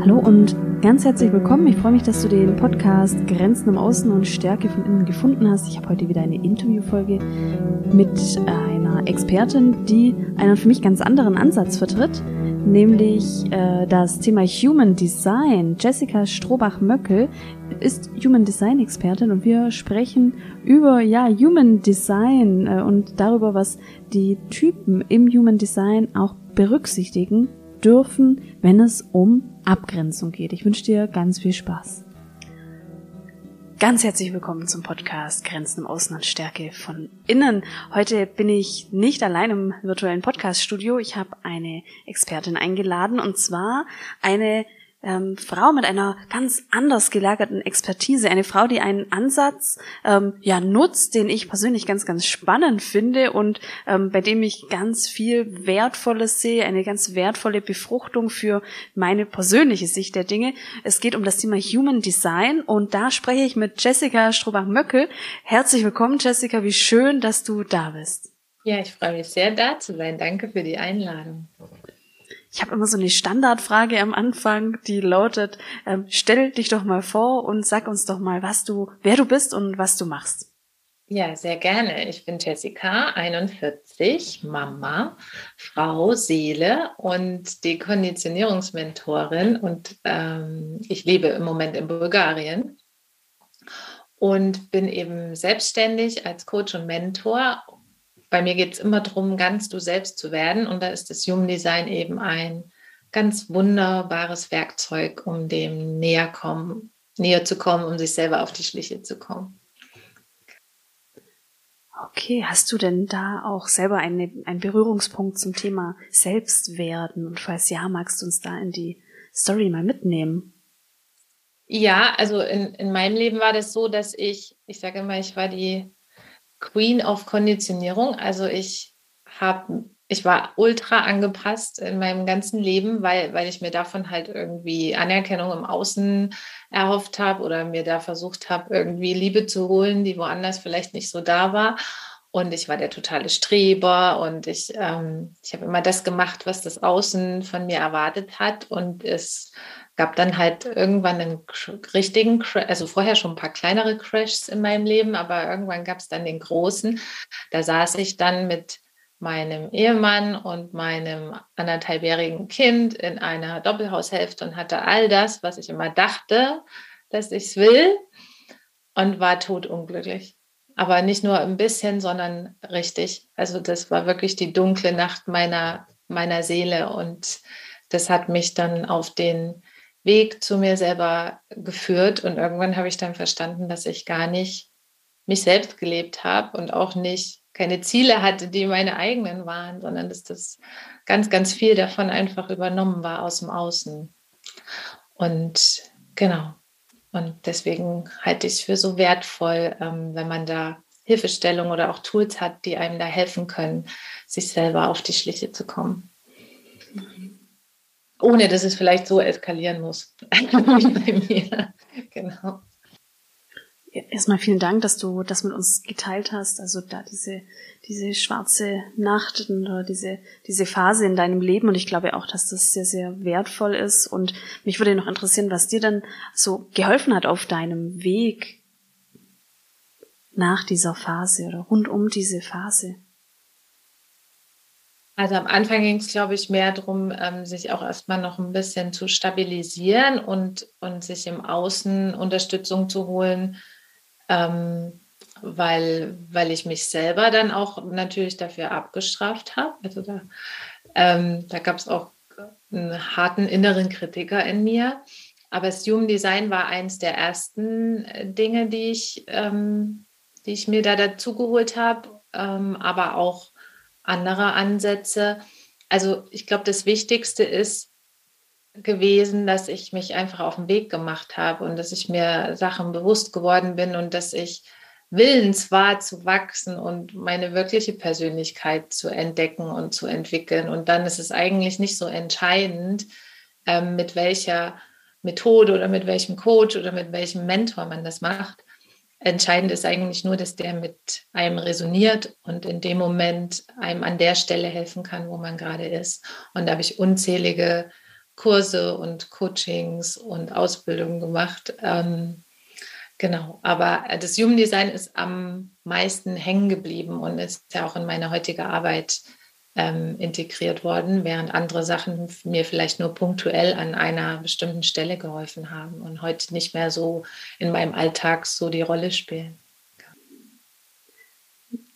Hallo und ganz herzlich willkommen. Ich freue mich, dass du den Podcast Grenzen im Außen und Stärke von innen gefunden hast. Ich habe heute wieder eine Interviewfolge mit einer Expertin, die einen für mich ganz anderen Ansatz vertritt, nämlich äh, das Thema Human Design. Jessica Strohbach-Möckel ist Human Design Expertin und wir sprechen über ja Human Design äh, und darüber, was die Typen im Human Design auch berücksichtigen dürfen, wenn es um Abgrenzung geht. Ich wünsche dir ganz viel Spaß. Ganz herzlich willkommen zum Podcast Grenzen im Außen und Stärke von innen. Heute bin ich nicht allein im virtuellen Podcaststudio. Ich habe eine Expertin eingeladen und zwar eine ähm, Frau mit einer ganz anders gelagerten Expertise, eine Frau, die einen Ansatz ähm, ja nutzt, den ich persönlich ganz, ganz spannend finde und ähm, bei dem ich ganz viel Wertvolles sehe, eine ganz wertvolle Befruchtung für meine persönliche Sicht der Dinge. Es geht um das Thema Human Design und da spreche ich mit Jessica Strobach-Möckel. Herzlich willkommen, Jessica. Wie schön, dass du da bist. Ja, ich freue mich sehr, da zu sein. Danke für die Einladung. Ich habe immer so eine Standardfrage am Anfang, die lautet: ähm, Stell dich doch mal vor und sag uns doch mal, was du, wer du bist und was du machst. Ja, sehr gerne. Ich bin Jessica, 41, Mama, Frau, Seele und Dekonditionierungsmentorin und ähm, ich lebe im Moment in Bulgarien und bin eben selbstständig als Coach und Mentor bei mir geht es immer darum, ganz du selbst zu werden. Und da ist das Human Design eben ein ganz wunderbares Werkzeug, um dem näher, kommen, näher zu kommen, um sich selber auf die Schliche zu kommen. Okay, hast du denn da auch selber eine, einen Berührungspunkt zum Thema Selbstwerden? Und falls ja, magst du uns da in die Story mal mitnehmen? Ja, also in, in meinem Leben war das so, dass ich, ich sage immer, ich war die Queen of Konditionierung. Also ich habe, ich war ultra angepasst in meinem ganzen Leben, weil, weil ich mir davon halt irgendwie Anerkennung im Außen erhofft habe oder mir da versucht habe, irgendwie Liebe zu holen, die woanders vielleicht nicht so da war. Und ich war der totale Streber und ich, ähm, ich habe immer das gemacht, was das Außen von mir erwartet hat. Und es gab dann halt irgendwann einen richtigen, also vorher schon ein paar kleinere Crashs in meinem Leben, aber irgendwann gab es dann den großen. Da saß ich dann mit meinem Ehemann und meinem anderthalbjährigen Kind in einer Doppelhaushälfte und hatte all das, was ich immer dachte, dass ich es will und war totunglücklich. Aber nicht nur ein bisschen, sondern richtig. Also das war wirklich die dunkle Nacht meiner, meiner Seele und das hat mich dann auf den Weg zu mir selber geführt und irgendwann habe ich dann verstanden, dass ich gar nicht mich selbst gelebt habe und auch nicht keine Ziele hatte, die meine eigenen waren, sondern dass das ganz, ganz viel davon einfach übernommen war aus dem Außen. Und genau. Und deswegen halte ich es für so wertvoll, ähm, wenn man da Hilfestellung oder auch Tools hat, die einem da helfen können, sich selber auf die Schliche zu kommen. Ohne dass es vielleicht so eskalieren muss. bei mir. Genau. Erstmal vielen Dank, dass du das mit uns geteilt hast. Also da diese, diese schwarze Nacht oder diese, diese Phase in deinem Leben. Und ich glaube auch, dass das sehr, sehr wertvoll ist. Und mich würde noch interessieren, was dir dann so geholfen hat auf deinem Weg nach dieser Phase oder rund um diese Phase. Also am Anfang ging es, glaube ich, mehr darum, ähm, sich auch erstmal noch ein bisschen zu stabilisieren und, und sich im Außen Unterstützung zu holen, ähm, weil, weil ich mich selber dann auch natürlich dafür abgestraft habe. Also da, ähm, da gab es auch einen harten inneren Kritiker in mir. Aber das Human Design war eins der ersten äh, Dinge, die ich, ähm, die ich mir da dazu geholt habe, ähm, aber auch andere Ansätze. Also ich glaube, das Wichtigste ist gewesen, dass ich mich einfach auf den Weg gemacht habe und dass ich mir Sachen bewusst geworden bin und dass ich willens war zu wachsen und meine wirkliche Persönlichkeit zu entdecken und zu entwickeln. Und dann ist es eigentlich nicht so entscheidend, ähm, mit welcher Methode oder mit welchem Coach oder mit welchem Mentor man das macht, Entscheidend ist eigentlich nur, dass der mit einem resoniert und in dem Moment einem an der Stelle helfen kann, wo man gerade ist. Und da habe ich unzählige Kurse und Coachings und Ausbildungen gemacht. Ähm, genau, aber das Human Design ist am meisten hängen geblieben und ist ja auch in meine heutige Arbeit ähm, integriert worden, während andere Sachen mir vielleicht nur punktuell an einer bestimmten Stelle geholfen haben und heute nicht mehr so in meinem Alltag so die Rolle spielen.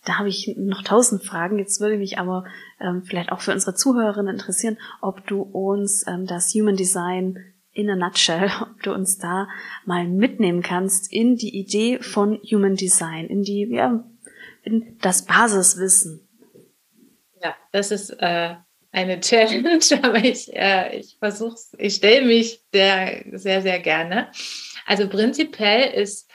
Da habe ich noch tausend Fragen. Jetzt würde mich aber ähm, vielleicht auch für unsere Zuhörerinnen interessieren, ob du uns ähm, das Human Design in a nutshell, ob du uns da mal mitnehmen kannst in die Idee von Human Design, in die, ja, in das Basiswissen. Ja, das ist äh, eine Challenge, aber ich, äh, ich versuche ich stelle mich der sehr, sehr gerne. Also prinzipiell ist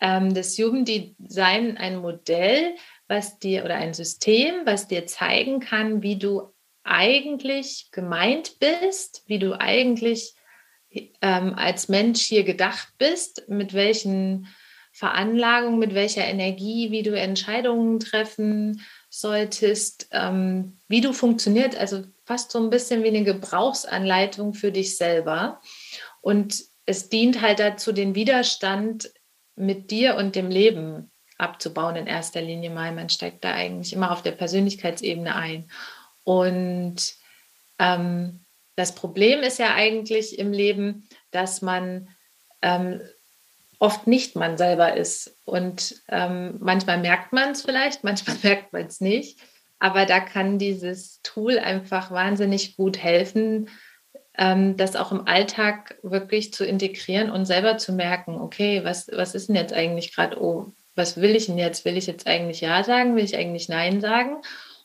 ähm, das Jugenddesign ein Modell, was dir oder ein System, was dir zeigen kann, wie du eigentlich gemeint bist, wie du eigentlich ähm, als Mensch hier gedacht bist, mit welchen Veranlagungen, mit welcher Energie, wie du Entscheidungen treffen solltest, ähm, wie du funktioniert, also fast so ein bisschen wie eine Gebrauchsanleitung für dich selber. Und es dient halt dazu, den Widerstand mit dir und dem Leben abzubauen in erster Linie mal. Man steigt da eigentlich immer auf der Persönlichkeitsebene ein. Und ähm, das Problem ist ja eigentlich im Leben, dass man ähm, oft nicht man selber ist. Und ähm, manchmal merkt man es vielleicht, manchmal merkt man es nicht. Aber da kann dieses Tool einfach wahnsinnig gut helfen, ähm, das auch im Alltag wirklich zu integrieren und selber zu merken, okay, was, was ist denn jetzt eigentlich gerade, oh, was will ich denn jetzt? Will ich jetzt eigentlich Ja sagen? Will ich eigentlich Nein sagen?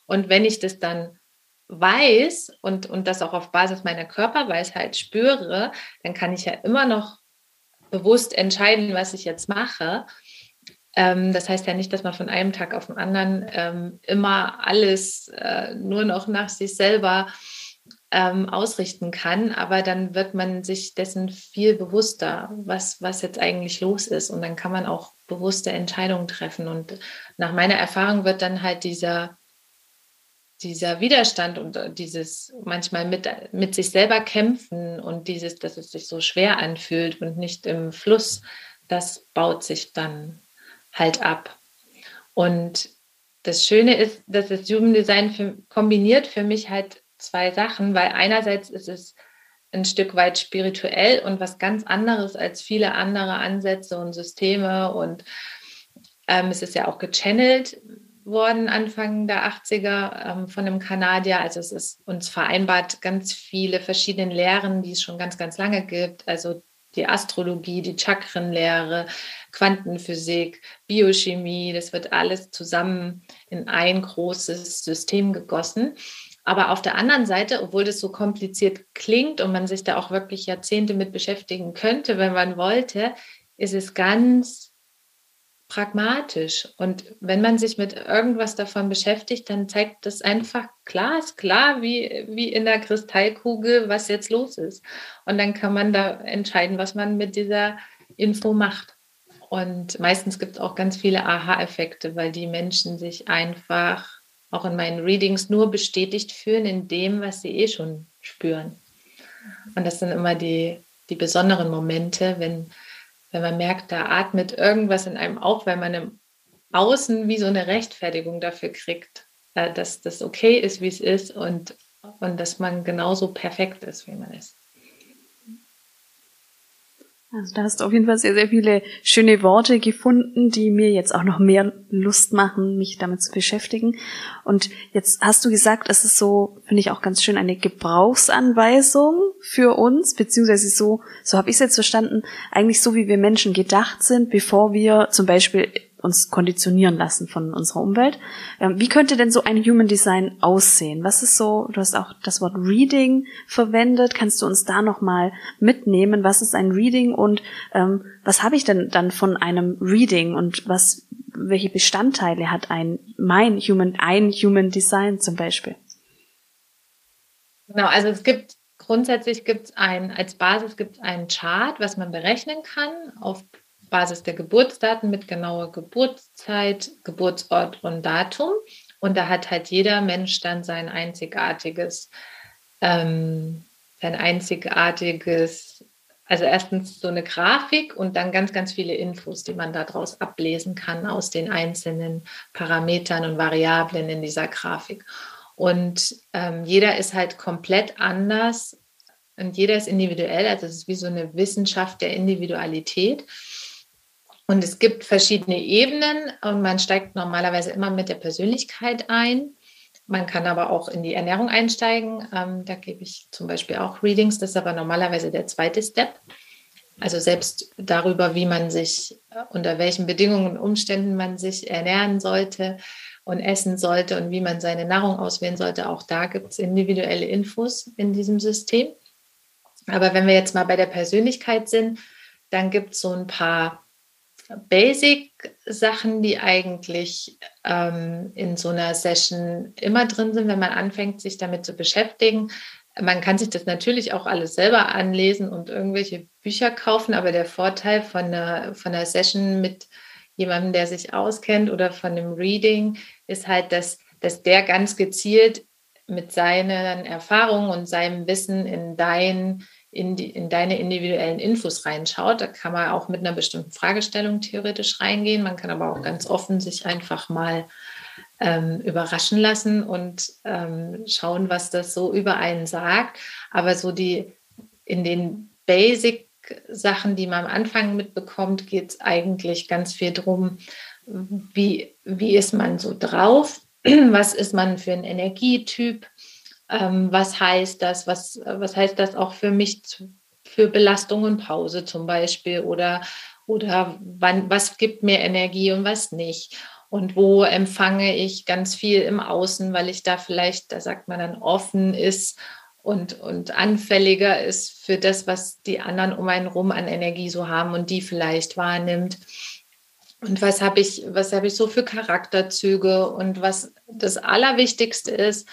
Und wenn ich das dann weiß und, und das auch auf Basis meiner Körperweisheit spüre, dann kann ich ja immer noch bewusst entscheiden, was ich jetzt mache. Ähm, das heißt ja nicht, dass man von einem Tag auf den anderen ähm, immer alles äh, nur noch nach sich selber ähm, ausrichten kann, aber dann wird man sich dessen viel bewusster, was, was jetzt eigentlich los ist. Und dann kann man auch bewusste Entscheidungen treffen. Und nach meiner Erfahrung wird dann halt dieser, dieser Widerstand und äh, dieses manchmal mit, mit sich selber kämpfen und dieses, dass es sich so schwer anfühlt und nicht im Fluss, das baut sich dann halt ab. Und das Schöne ist, dass das Jugenddesign für, kombiniert für mich halt zwei Sachen, weil einerseits ist es ein Stück weit spirituell und was ganz anderes als viele andere Ansätze und Systeme und ähm, es ist ja auch gechannelt worden Anfang der 80er ähm, von einem Kanadier. Also es ist uns vereinbart ganz viele verschiedene Lehren, die es schon ganz, ganz lange gibt. Also die Astrologie, die Chakrenlehre, Quantenphysik, Biochemie, das wird alles zusammen in ein großes System gegossen. Aber auf der anderen Seite, obwohl das so kompliziert klingt und man sich da auch wirklich Jahrzehnte mit beschäftigen könnte, wenn man wollte, ist es ganz pragmatisch. Und wenn man sich mit irgendwas davon beschäftigt, dann zeigt das einfach glasklar, wie, wie in der Kristallkugel, was jetzt los ist. Und dann kann man da entscheiden, was man mit dieser Info macht. Und meistens gibt es auch ganz viele Aha-Effekte, weil die Menschen sich einfach auch in meinen Readings nur bestätigt fühlen in dem, was sie eh schon spüren. Und das sind immer die, die besonderen Momente, wenn wenn man merkt, da atmet irgendwas in einem auf, weil man im Außen wie so eine Rechtfertigung dafür kriegt, äh, dass das okay ist, wie es ist und, und dass man genauso perfekt ist, wie man ist. Also da hast du auf jeden Fall sehr, sehr viele schöne Worte gefunden, die mir jetzt auch noch mehr Lust machen, mich damit zu beschäftigen. Und jetzt hast du gesagt, es ist so, finde ich auch ganz schön, eine Gebrauchsanweisung für uns, beziehungsweise so, so habe ich es jetzt verstanden, eigentlich so, wie wir Menschen gedacht sind, bevor wir zum Beispiel uns konditionieren lassen von unserer Umwelt. Ähm, wie könnte denn so ein Human Design aussehen? Was ist so, du hast auch das Wort Reading verwendet. Kannst du uns da nochmal mitnehmen? Was ist ein Reading und ähm, was habe ich denn dann von einem Reading und was, welche Bestandteile hat ein, mein Human, ein Human Design zum Beispiel? Genau, also es gibt grundsätzlich gibt es ein, als Basis gibt es einen Chart, was man berechnen kann auf Basis der Geburtsdaten mit genauer Geburtszeit, Geburtsort und Datum. Und da hat halt jeder Mensch dann sein einzigartiges, ähm, sein einzigartiges, also erstens so eine Grafik und dann ganz, ganz viele Infos, die man daraus ablesen kann aus den einzelnen Parametern und Variablen in dieser Grafik. Und ähm, jeder ist halt komplett anders und jeder ist individuell. Also es ist wie so eine Wissenschaft der Individualität. Und es gibt verschiedene Ebenen und man steigt normalerweise immer mit der Persönlichkeit ein. Man kann aber auch in die Ernährung einsteigen. Ähm, da gebe ich zum Beispiel auch Readings. Das ist aber normalerweise der zweite Step. Also selbst darüber, wie man sich, äh, unter welchen Bedingungen und Umständen man sich ernähren sollte und essen sollte und wie man seine Nahrung auswählen sollte. Auch da gibt es individuelle Infos in diesem System. Aber wenn wir jetzt mal bei der Persönlichkeit sind, dann gibt es so ein paar Basic-Sachen, die eigentlich ähm, in so einer Session immer drin sind, wenn man anfängt, sich damit zu beschäftigen. Man kann sich das natürlich auch alles selber anlesen und irgendwelche Bücher kaufen, aber der Vorteil von einer, von einer Session mit jemandem, der sich auskennt oder von einem Reading ist halt, dass, dass der ganz gezielt mit seinen Erfahrungen und seinem Wissen in dein in, die, in deine individuellen Infos reinschaut. Da kann man auch mit einer bestimmten Fragestellung theoretisch reingehen. Man kann aber auch ganz offen sich einfach mal ähm, überraschen lassen und ähm, schauen, was das so über einen sagt. Aber so die in den Basic Sachen, die man am Anfang mitbekommt, geht es eigentlich ganz viel darum, wie, wie ist man so drauf, was ist man für ein Energietyp, ähm, was heißt das? Was, was heißt das auch für mich zu, für Belastung und Pause zum Beispiel? Oder, oder wann, was gibt mir Energie und was nicht? Und wo empfange ich ganz viel im Außen, weil ich da vielleicht, da sagt man dann, offen ist und, und anfälliger ist für das, was die anderen um einen rum an Energie so haben und die vielleicht wahrnimmt. Und was habe ich, was habe ich so für Charakterzüge und was das Allerwichtigste ist,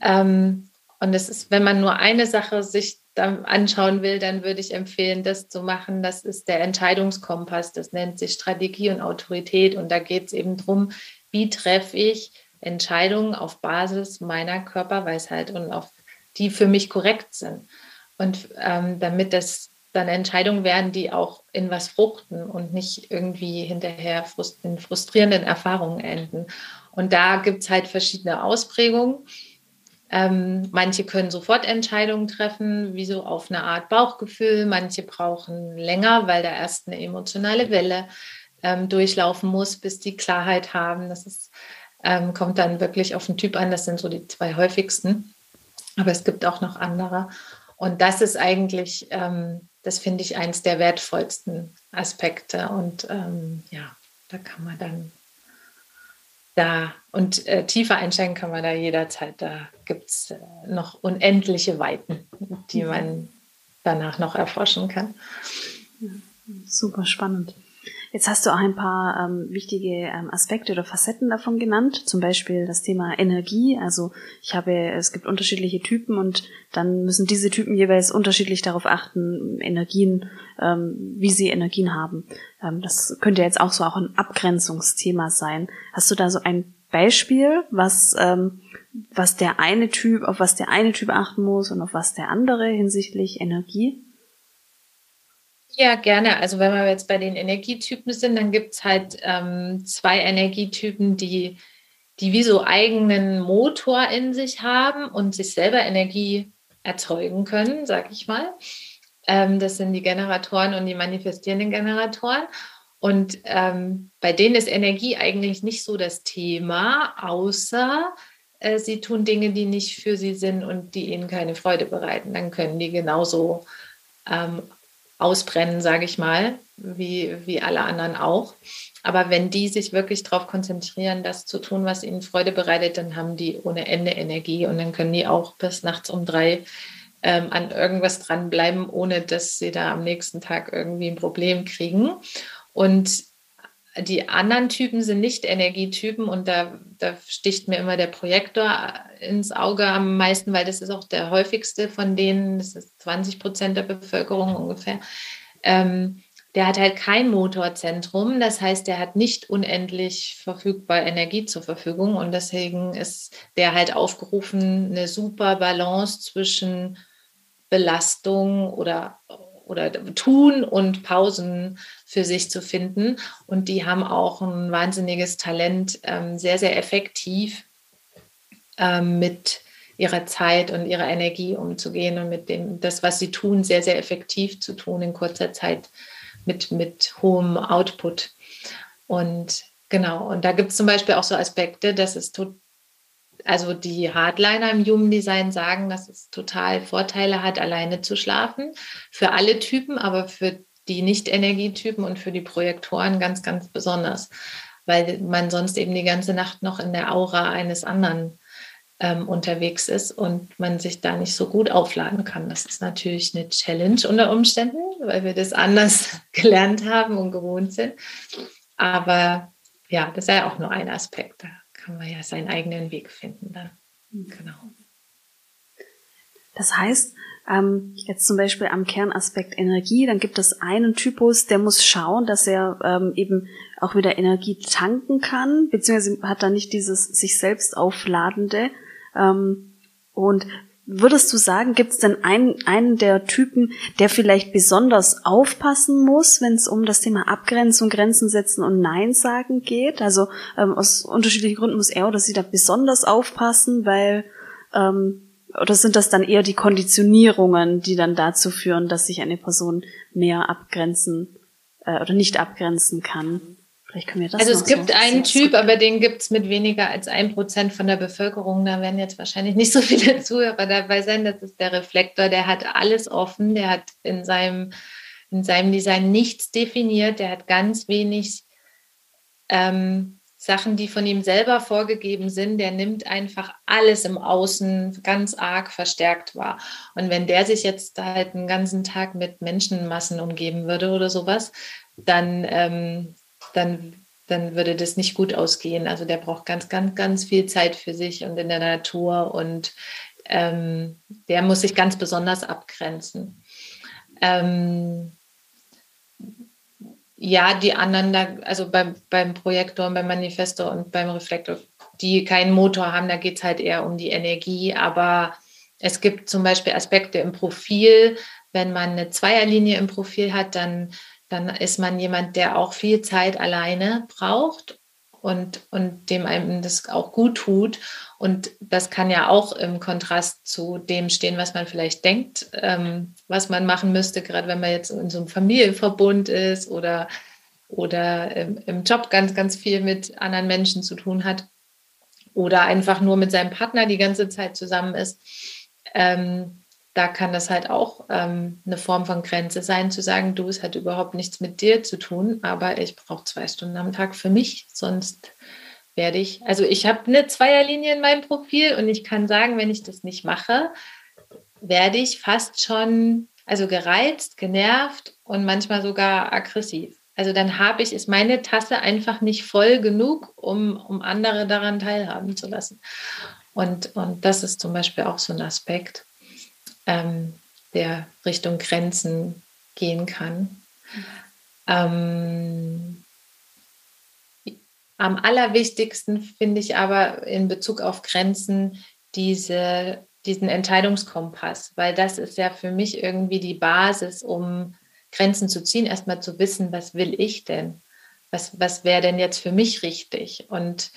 ähm, und es ist, wenn man nur eine Sache sich anschauen will, dann würde ich empfehlen, das zu machen. Das ist der Entscheidungskompass. Das nennt sich Strategie und Autorität. Und da geht es eben darum, wie treffe ich Entscheidungen auf Basis meiner Körperweisheit und auf die für mich korrekt sind. Und ähm, damit das dann Entscheidungen werden, die auch in was fruchten und nicht irgendwie hinterher in frustrierenden Erfahrungen enden. Und da gibt es halt verschiedene Ausprägungen. Ähm, manche können sofort Entscheidungen treffen, wie so auf eine Art Bauchgefühl. Manche brauchen länger, weil da erst eine emotionale Welle ähm, durchlaufen muss, bis die Klarheit haben. Das ist, ähm, kommt dann wirklich auf den Typ an. Das sind so die zwei häufigsten. Aber es gibt auch noch andere. Und das ist eigentlich, ähm, das finde ich, eins der wertvollsten Aspekte. Und ähm, ja, da kann man dann da und äh, tiefer einsteigen kann man da jederzeit. Da gibt es äh, noch unendliche Weiten, die mhm. man danach noch erforschen kann. super spannend. Jetzt hast du auch ein paar ähm, wichtige ähm, Aspekte oder Facetten davon genannt, zum Beispiel das Thema Energie. Also ich habe, es gibt unterschiedliche Typen und dann müssen diese Typen jeweils unterschiedlich darauf achten, Energien, ähm, wie sie Energien haben. Ähm, das könnte jetzt auch so auch ein Abgrenzungsthema sein. Hast du da so ein Beispiel, was ähm, was der eine Typ, auf was der eine Typ achten muss und auf was der andere hinsichtlich Energie? Ja, gerne. Also wenn wir jetzt bei den Energietypen sind, dann gibt es halt ähm, zwei Energietypen, die, die wie so eigenen Motor in sich haben und sich selber Energie erzeugen können, sag ich mal. Ähm, das sind die Generatoren und die manifestierenden Generatoren. Und ähm, bei denen ist Energie eigentlich nicht so das Thema, außer äh, sie tun Dinge, die nicht für sie sind und die ihnen keine Freude bereiten. Dann können die genauso ähm, ausbrennen, sage ich mal, wie, wie alle anderen auch. Aber wenn die sich wirklich darauf konzentrieren, das zu tun, was ihnen Freude bereitet, dann haben die ohne Ende Energie und dann können die auch bis nachts um drei ähm, an irgendwas dranbleiben, ohne dass sie da am nächsten Tag irgendwie ein Problem kriegen. Und die anderen Typen sind nicht Energietypen und da, da sticht mir immer der Projektor ins Auge am meisten, weil das ist auch der häufigste von denen, das ist 20 Prozent der Bevölkerung ungefähr. Ähm, der hat halt kein Motorzentrum. Das heißt, der hat nicht unendlich verfügbar Energie zur Verfügung. Und deswegen ist der halt aufgerufen, eine super Balance zwischen Belastung oder, oder Tun und Pausen für sich zu finden. Und die haben auch ein wahnsinniges Talent, ähm, sehr, sehr effektiv ähm, mit ihrer Zeit und ihrer Energie umzugehen und mit dem, das, was sie tun, sehr, sehr effektiv zu tun in kurzer Zeit mit, mit hohem Output. Und genau, und da gibt es zum Beispiel auch so Aspekte, dass es tut, also die Hardliner im Human Design sagen, dass es total Vorteile hat, alleine zu schlafen. Für alle Typen, aber für die Nicht-Energietypen und für die Projektoren ganz, ganz besonders, weil man sonst eben die ganze Nacht noch in der Aura eines anderen ähm, unterwegs ist und man sich da nicht so gut aufladen kann. Das ist natürlich eine Challenge unter Umständen, weil wir das anders gelernt haben und gewohnt sind. Aber ja, das ist ja auch nur ein Aspekt. Da kann man ja seinen eigenen Weg finden dann. Genau. Das heißt, ähm, jetzt zum Beispiel am Kernaspekt Energie, dann gibt es einen Typus, der muss schauen, dass er ähm, eben auch wieder Energie tanken kann, beziehungsweise hat da nicht dieses sich selbst aufladende, ähm, und würdest du sagen, gibt es denn einen, einen der Typen, der vielleicht besonders aufpassen muss, wenn es um das Thema Abgrenzung, Grenzen setzen und Nein sagen geht? Also ähm, aus unterschiedlichen Gründen muss er oder sie da besonders aufpassen, weil ähm, oder sind das dann eher die Konditionierungen, die dann dazu führen, dass sich eine Person mehr abgrenzen äh, oder nicht abgrenzen kann? Vielleicht können wir das Also es gibt so einen Typ, aber den gibt es mit weniger als ein Prozent von der Bevölkerung. Da werden jetzt wahrscheinlich nicht so viele Zuhörer dabei sein. Das ist der Reflektor. Der hat alles offen. Der hat in seinem, in seinem Design nichts definiert. Der hat ganz wenig ähm, Sachen, die von ihm selber vorgegeben sind. Der nimmt einfach alles im Außen ganz arg verstärkt wahr. Und wenn der sich jetzt halt einen ganzen Tag mit Menschenmassen umgeben würde oder sowas, dann ähm, dann, dann würde das nicht gut ausgehen. Also der braucht ganz, ganz, ganz viel Zeit für sich und in der Natur und ähm, der muss sich ganz besonders abgrenzen. Ähm, ja, die anderen, da, also beim, beim Projektor und beim Manifesto und beim Reflektor, die keinen Motor haben, da geht es halt eher um die Energie. Aber es gibt zum Beispiel Aspekte im Profil. Wenn man eine Zweierlinie im Profil hat, dann dann ist man jemand, der auch viel Zeit alleine braucht und, und dem einem das auch gut tut. Und das kann ja auch im Kontrast zu dem stehen, was man vielleicht denkt, ähm, was man machen müsste, gerade wenn man jetzt in so einem Familienverbund ist oder, oder im, im Job ganz, ganz viel mit anderen Menschen zu tun hat oder einfach nur mit seinem Partner die ganze Zeit zusammen ist. Ähm, da kann das halt auch ähm, eine Form von Grenze sein, zu sagen, du, es hat überhaupt nichts mit dir zu tun, aber ich brauche zwei Stunden am Tag für mich, sonst werde ich, also ich habe eine Zweierlinie in meinem Profil und ich kann sagen, wenn ich das nicht mache, werde ich fast schon, also gereizt, genervt und manchmal sogar aggressiv. Also dann habe ich, ist meine Tasse einfach nicht voll genug, um, um andere daran teilhaben zu lassen. Und, und das ist zum Beispiel auch so ein Aspekt ähm, der Richtung Grenzen gehen kann. Ähm, am allerwichtigsten finde ich aber in Bezug auf Grenzen diese, diesen Entscheidungskompass, weil das ist ja für mich irgendwie die Basis, um Grenzen zu ziehen, erstmal zu wissen, was will ich denn? Was, was wäre denn jetzt für mich richtig? Und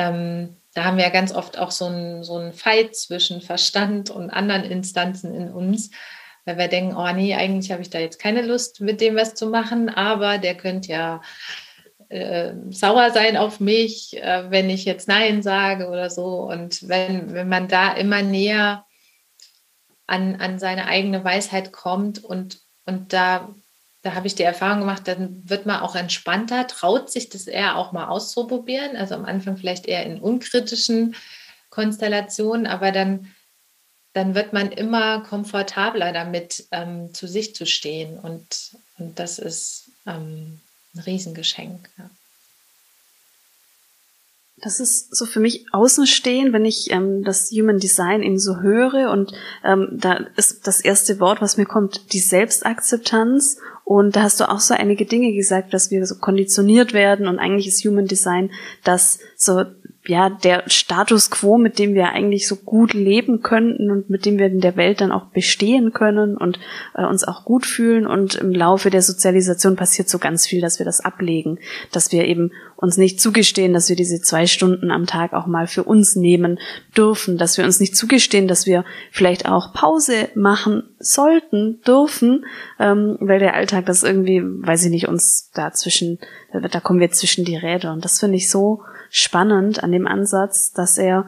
ähm, da haben wir ja ganz oft auch so einen so Fight zwischen Verstand und anderen Instanzen in uns, weil wir denken, oh nee, eigentlich habe ich da jetzt keine Lust, mit dem was zu machen, aber der könnte ja äh, sauer sein auf mich, äh, wenn ich jetzt Nein sage oder so. Und wenn, wenn man da immer näher an, an seine eigene Weisheit kommt und, und da da habe ich die Erfahrung gemacht, dann wird man auch entspannter, traut sich das eher auch mal auszuprobieren. Also am Anfang vielleicht eher in unkritischen Konstellationen, aber dann, dann wird man immer komfortabler damit, ähm, zu sich zu stehen. Und, und das ist ähm, ein Riesengeschenk. Ja. Das ist so für mich außenstehen, wenn ich ähm, das Human Design eben so höre und ähm, da ist das erste Wort, was mir kommt, die Selbstakzeptanz. Und da hast du auch so einige Dinge gesagt, dass wir so konditioniert werden und eigentlich ist Human Design das so ja, der Status quo, mit dem wir eigentlich so gut leben könnten und mit dem wir in der Welt dann auch bestehen können und äh, uns auch gut fühlen. Und im Laufe der Sozialisation passiert so ganz viel, dass wir das ablegen, dass wir eben uns nicht zugestehen, dass wir diese zwei Stunden am Tag auch mal für uns nehmen dürfen, dass wir uns nicht zugestehen, dass wir vielleicht auch Pause machen sollten, dürfen, ähm, weil der Alltag das irgendwie, weiß ich nicht, uns da zwischen, da kommen wir zwischen die Räder. Und das finde ich so spannend an dem Ansatz, dass er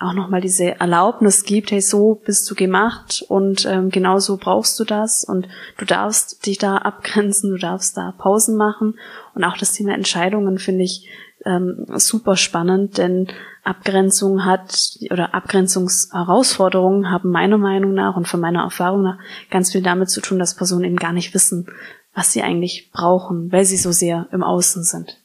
auch nochmal diese Erlaubnis gibt, hey, so bist du gemacht und ähm, genau so brauchst du das und du darfst dich da abgrenzen, du darfst da Pausen machen und auch das Thema Entscheidungen finde ich ähm, super spannend, denn Abgrenzung hat oder Abgrenzungsherausforderungen haben meiner Meinung nach und von meiner Erfahrung nach ganz viel damit zu tun, dass Personen eben gar nicht wissen, was sie eigentlich brauchen, weil sie so sehr im Außen sind.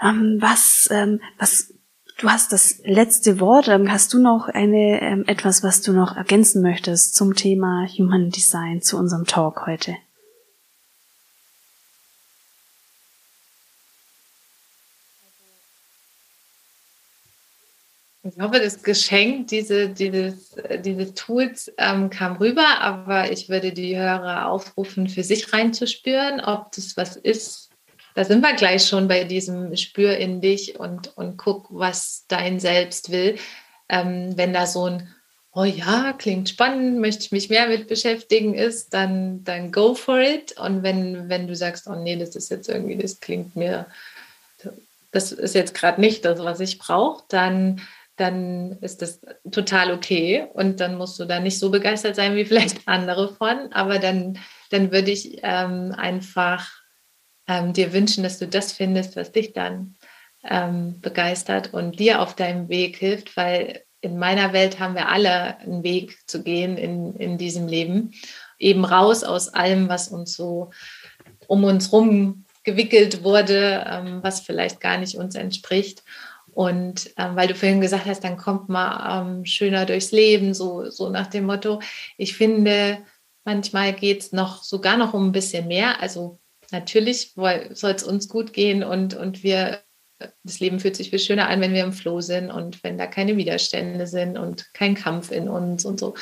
Ähm, was, ähm, was, du hast das letzte Wort. Ähm, hast du noch eine, ähm, etwas, was du noch ergänzen möchtest zum Thema Human Design, zu unserem Talk heute? Ich hoffe, das Geschenk diese, dieses, diese Tools ähm, kam rüber, aber ich würde die Hörer aufrufen, für sich reinzuspüren, ob das was ist, da sind wir gleich schon bei diesem Spür in dich und, und guck, was dein Selbst will. Ähm, wenn da so ein, oh ja, klingt spannend, möchte ich mich mehr mit beschäftigen ist, dann, dann go for it. Und wenn, wenn du sagst, oh nee, das ist jetzt irgendwie, das klingt mir, das ist jetzt gerade nicht das, was ich brauche, dann dann ist das total okay und dann musst du da nicht so begeistert sein wie vielleicht andere von, aber dann, dann würde ich ähm, einfach ähm, dir wünschen, dass du das findest, was dich dann ähm, begeistert und dir auf deinem Weg hilft, weil in meiner Welt haben wir alle einen Weg zu gehen in, in diesem Leben, eben raus aus allem, was uns so um uns rum gewickelt wurde, ähm, was vielleicht gar nicht uns entspricht. Und ähm, weil du vorhin gesagt hast, dann kommt man ähm, schöner durchs Leben, so, so nach dem Motto. Ich finde, manchmal geht es noch sogar noch um ein bisschen mehr. Also natürlich soll es uns gut gehen und, und wir, das Leben fühlt sich viel schöner an, wenn wir im Flow sind und wenn da keine Widerstände sind und kein Kampf in uns und so.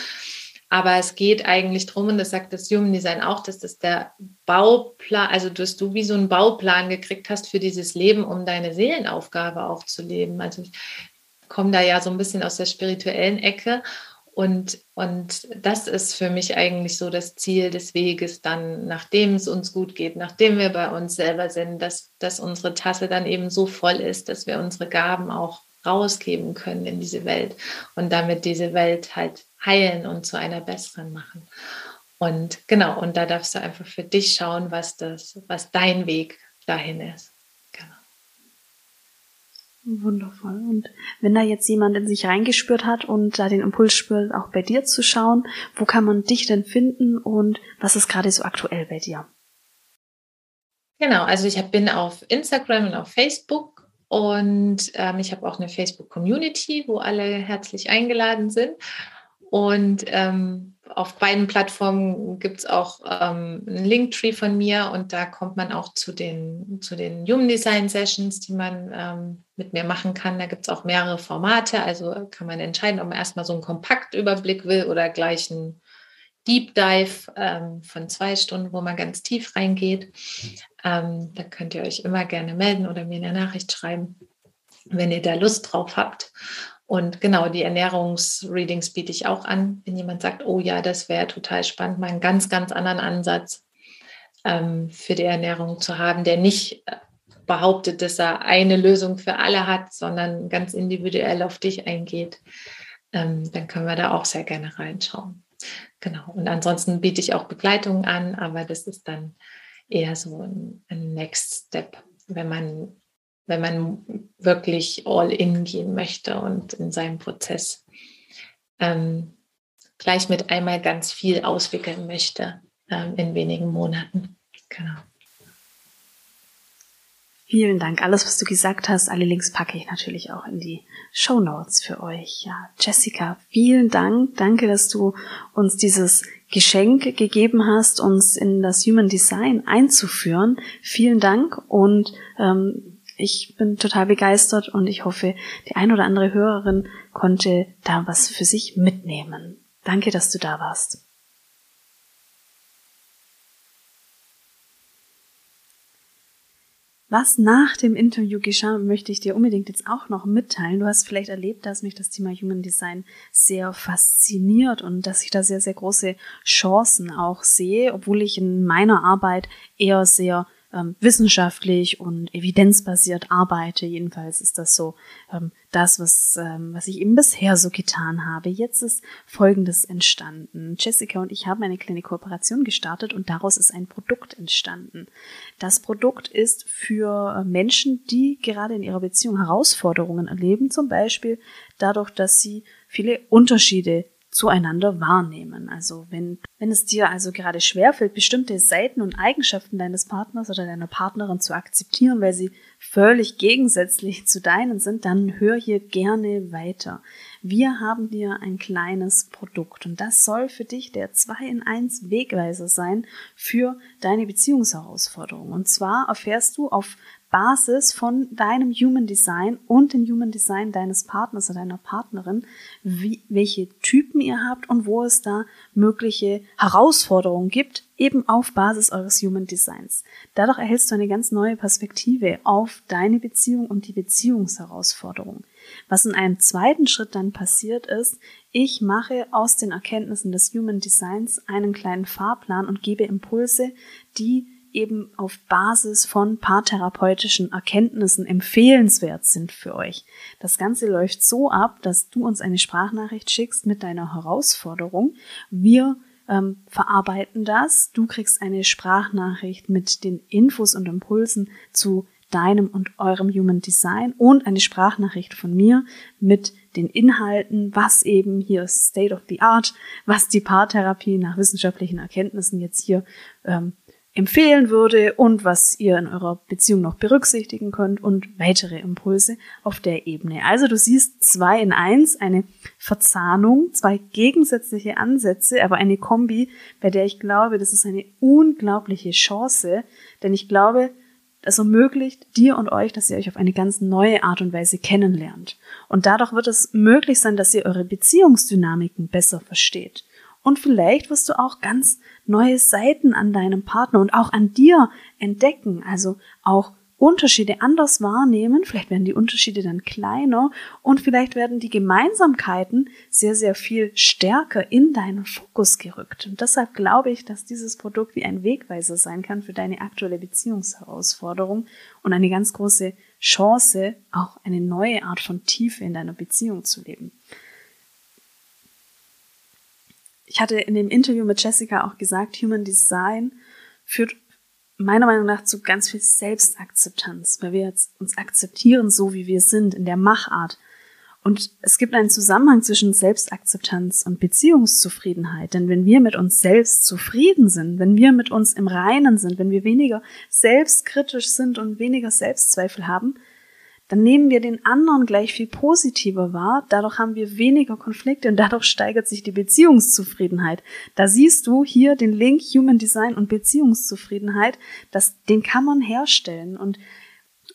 Aber es geht eigentlich darum, und das sagt das Human Design auch, dass das der Bauplan, also dass du wie so einen Bauplan gekriegt hast für dieses Leben, um deine Seelenaufgabe auch zu leben. Also ich komme da ja so ein bisschen aus der spirituellen Ecke und, und das ist für mich eigentlich so das Ziel des Weges, dann, nachdem es uns gut geht, nachdem wir bei uns selber sind, dass, dass unsere Tasse dann eben so voll ist, dass wir unsere Gaben auch rausgeben können in diese Welt und damit diese Welt halt heilen und zu einer besseren machen. Und genau, und da darfst du einfach für dich schauen, was das, was dein Weg dahin ist. Wundervoll. Und wenn da jetzt jemand in sich reingespürt hat und da den Impuls spürt, auch bei dir zu schauen, wo kann man dich denn finden und was ist gerade so aktuell bei dir? Genau, also ich bin auf Instagram und auf Facebook und ähm, ich habe auch eine Facebook-Community, wo alle herzlich eingeladen sind. Und ähm, auf beiden Plattformen gibt es auch ähm, einen Linktree von mir und da kommt man auch zu den, zu den Human Design Sessions, die man ähm, mit mir machen kann. Da gibt es auch mehrere Formate, also kann man entscheiden, ob man erstmal so einen Kompaktüberblick will oder gleich einen Deep Dive ähm, von zwei Stunden, wo man ganz tief reingeht. Ähm, da könnt ihr euch immer gerne melden oder mir eine Nachricht schreiben, wenn ihr da Lust drauf habt. Und genau, die Ernährungsreadings biete ich auch an, wenn jemand sagt, oh ja, das wäre total spannend, mal einen ganz, ganz anderen Ansatz ähm, für die Ernährung zu haben, der nicht äh, behauptet, dass er eine Lösung für alle hat, sondern ganz individuell auf dich eingeht, ähm, dann können wir da auch sehr gerne reinschauen. Genau. Und ansonsten biete ich auch Begleitungen an, aber das ist dann eher so ein, ein Next Step, wenn man wenn man wirklich all in gehen möchte und in seinem Prozess ähm, gleich mit einmal ganz viel auswickeln möchte, ähm, in wenigen Monaten. Genau. Vielen Dank. Alles, was du gesagt hast, alle Links packe ich natürlich auch in die Show Notes für euch. Ja, Jessica, vielen Dank. Danke, dass du uns dieses Geschenk gegeben hast, uns in das Human Design einzuführen. Vielen Dank und ähm, ich bin total begeistert und ich hoffe, die ein oder andere Hörerin konnte da was für sich mitnehmen. Danke, dass du da warst. Was nach dem Interview geschah, möchte ich dir unbedingt jetzt auch noch mitteilen. Du hast vielleicht erlebt, dass mich das Thema Human Design sehr fasziniert und dass ich da sehr, sehr große Chancen auch sehe, obwohl ich in meiner Arbeit eher sehr ähm, wissenschaftlich und evidenzbasiert arbeite. Jedenfalls ist das so ähm, das, was, ähm, was ich eben bisher so getan habe. Jetzt ist Folgendes entstanden. Jessica und ich haben eine kleine Kooperation gestartet und daraus ist ein Produkt entstanden. Das Produkt ist für Menschen, die gerade in ihrer Beziehung Herausforderungen erleben, zum Beispiel dadurch, dass sie viele Unterschiede zueinander wahrnehmen. Also wenn, wenn es dir also gerade schwerfällt, bestimmte Seiten und Eigenschaften deines Partners oder deiner Partnerin zu akzeptieren, weil sie völlig gegensätzlich zu deinen sind, dann hör hier gerne weiter. Wir haben dir ein kleines Produkt und das soll für dich der 2 in 1 Wegweiser sein für deine Beziehungsherausforderungen. Und zwar erfährst du auf Basis von deinem Human Design und dem Human Design deines Partners oder deiner Partnerin, wie, welche Typen ihr habt und wo es da mögliche Herausforderungen gibt, eben auf Basis eures Human Designs. Dadurch erhältst du eine ganz neue Perspektive auf deine Beziehung und die Beziehungsherausforderung. Was in einem zweiten Schritt dann passiert ist, ich mache aus den Erkenntnissen des Human Designs einen kleinen Fahrplan und gebe Impulse, die eben auf Basis von paartherapeutischen Erkenntnissen empfehlenswert sind für euch. Das Ganze läuft so ab, dass du uns eine Sprachnachricht schickst mit deiner Herausforderung. Wir ähm, verarbeiten das. Du kriegst eine Sprachnachricht mit den Infos und Impulsen zu deinem und eurem Human Design und eine Sprachnachricht von mir mit den Inhalten, was eben hier State of the Art, was die Paartherapie nach wissenschaftlichen Erkenntnissen jetzt hier ähm, empfehlen würde und was ihr in eurer Beziehung noch berücksichtigen könnt und weitere Impulse auf der Ebene. Also du siehst zwei in eins, eine Verzahnung, zwei gegensätzliche Ansätze, aber eine Kombi, bei der ich glaube, das ist eine unglaubliche Chance, denn ich glaube, das ermöglicht dir und euch, dass ihr euch auf eine ganz neue Art und Weise kennenlernt. Und dadurch wird es möglich sein, dass ihr eure Beziehungsdynamiken besser versteht. Und vielleicht wirst du auch ganz neue Seiten an deinem Partner und auch an dir entdecken, also auch Unterschiede anders wahrnehmen, vielleicht werden die Unterschiede dann kleiner. Und vielleicht werden die Gemeinsamkeiten sehr, sehr viel stärker in deinen Fokus gerückt. Und deshalb glaube ich, dass dieses Produkt wie ein Wegweiser sein kann für deine aktuelle Beziehungsherausforderung und eine ganz große Chance, auch eine neue Art von Tiefe in deiner Beziehung zu leben ich hatte in dem Interview mit Jessica auch gesagt, Human Design führt meiner Meinung nach zu ganz viel Selbstakzeptanz, weil wir uns akzeptieren, so wie wir sind, in der Machart. Und es gibt einen Zusammenhang zwischen Selbstakzeptanz und Beziehungszufriedenheit. Denn wenn wir mit uns selbst zufrieden sind, wenn wir mit uns im Reinen sind, wenn wir weniger selbstkritisch sind und weniger Selbstzweifel haben, dann nehmen wir den anderen gleich viel positiver wahr. Dadurch haben wir weniger Konflikte und dadurch steigert sich die Beziehungszufriedenheit. Da siehst du hier den Link Human Design und Beziehungszufriedenheit. Das, den kann man herstellen. Und,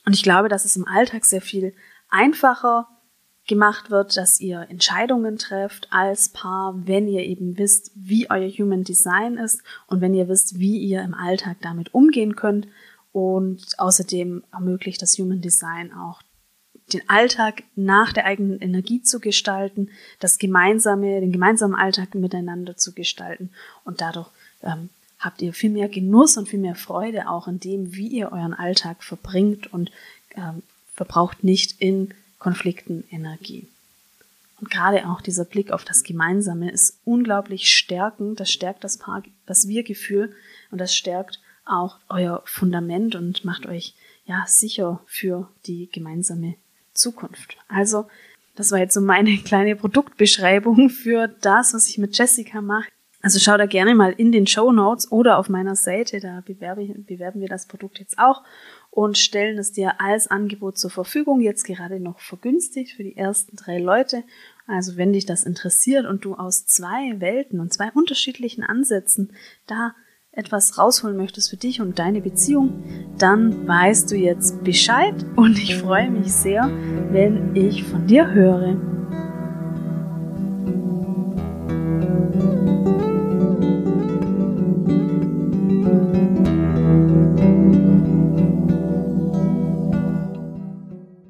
und ich glaube, dass es im Alltag sehr viel einfacher gemacht wird, dass ihr Entscheidungen trefft als Paar, wenn ihr eben wisst, wie euer Human Design ist und wenn ihr wisst, wie ihr im Alltag damit umgehen könnt und außerdem ermöglicht das Human Design auch den Alltag nach der eigenen Energie zu gestalten, das gemeinsame, den gemeinsamen Alltag miteinander zu gestalten und dadurch ähm, habt ihr viel mehr Genuss und viel mehr Freude auch in dem, wie ihr euren Alltag verbringt und ähm, verbraucht nicht in Konflikten Energie. Und gerade auch dieser Blick auf das Gemeinsame ist unglaublich stärkend. Das stärkt das Paar, das Wir-Gefühl und das stärkt auch euer Fundament und macht euch ja sicher für die gemeinsame Zukunft. Also, das war jetzt so meine kleine Produktbeschreibung für das, was ich mit Jessica mache. Also schau da gerne mal in den Show Notes oder auf meiner Seite, da bewerbe, bewerben wir das Produkt jetzt auch und stellen es dir als Angebot zur Verfügung, jetzt gerade noch vergünstigt für die ersten drei Leute. Also wenn dich das interessiert und du aus zwei Welten und zwei unterschiedlichen Ansätzen da etwas rausholen möchtest für dich und deine Beziehung, dann weißt du jetzt Bescheid und ich freue mich sehr, wenn ich von dir höre.